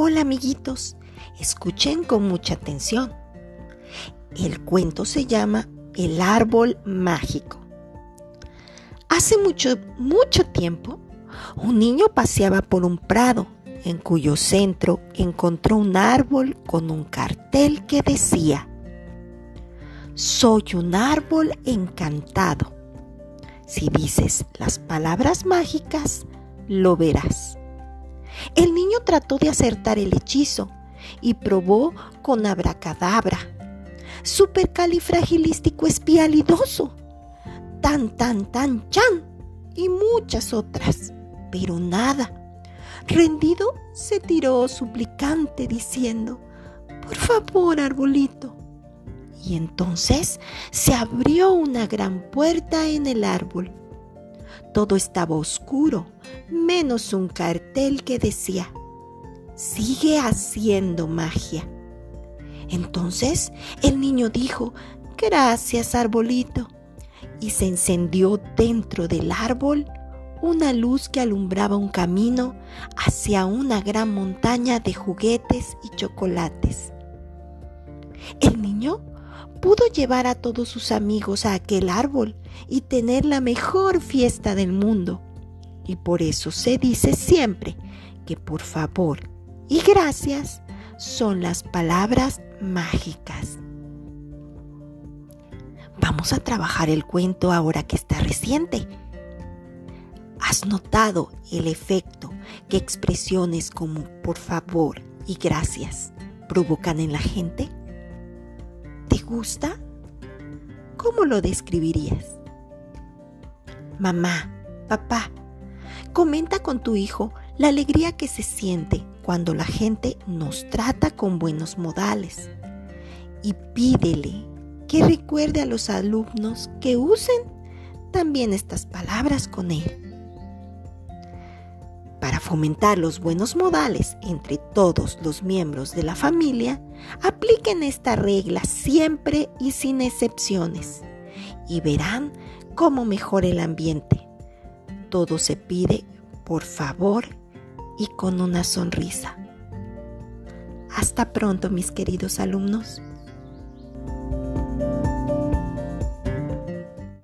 Hola amiguitos, escuchen con mucha atención. El cuento se llama El árbol mágico. Hace mucho, mucho tiempo, un niño paseaba por un prado en cuyo centro encontró un árbol con un cartel que decía, Soy un árbol encantado. Si dices las palabras mágicas, lo verás. El niño trató de acertar el hechizo y probó con abracadabra, supercalifragilístico espialidoso, tan tan tan chan y muchas otras, pero nada. Rendido se tiró suplicante diciendo, por favor, arbolito. Y entonces se abrió una gran puerta en el árbol todo estaba oscuro, menos un cartel que decía, sigue haciendo magia. Entonces el niño dijo, gracias arbolito, y se encendió dentro del árbol una luz que alumbraba un camino hacia una gran montaña de juguetes y chocolates. El niño pudo llevar a todos sus amigos a aquel árbol y tener la mejor fiesta del mundo. Y por eso se dice siempre que por favor y gracias son las palabras mágicas. Vamos a trabajar el cuento ahora que está reciente. ¿Has notado el efecto que expresiones como por favor y gracias provocan en la gente? Gusta? ¿Cómo lo describirías? Mamá, papá, comenta con tu hijo la alegría que se siente cuando la gente nos trata con buenos modales y pídele que recuerde a los alumnos que usen también estas palabras con él. Fomentar los buenos modales entre todos los miembros de la familia, apliquen esta regla siempre y sin excepciones y verán cómo mejora el ambiente. Todo se pide por favor y con una sonrisa. Hasta pronto mis queridos alumnos.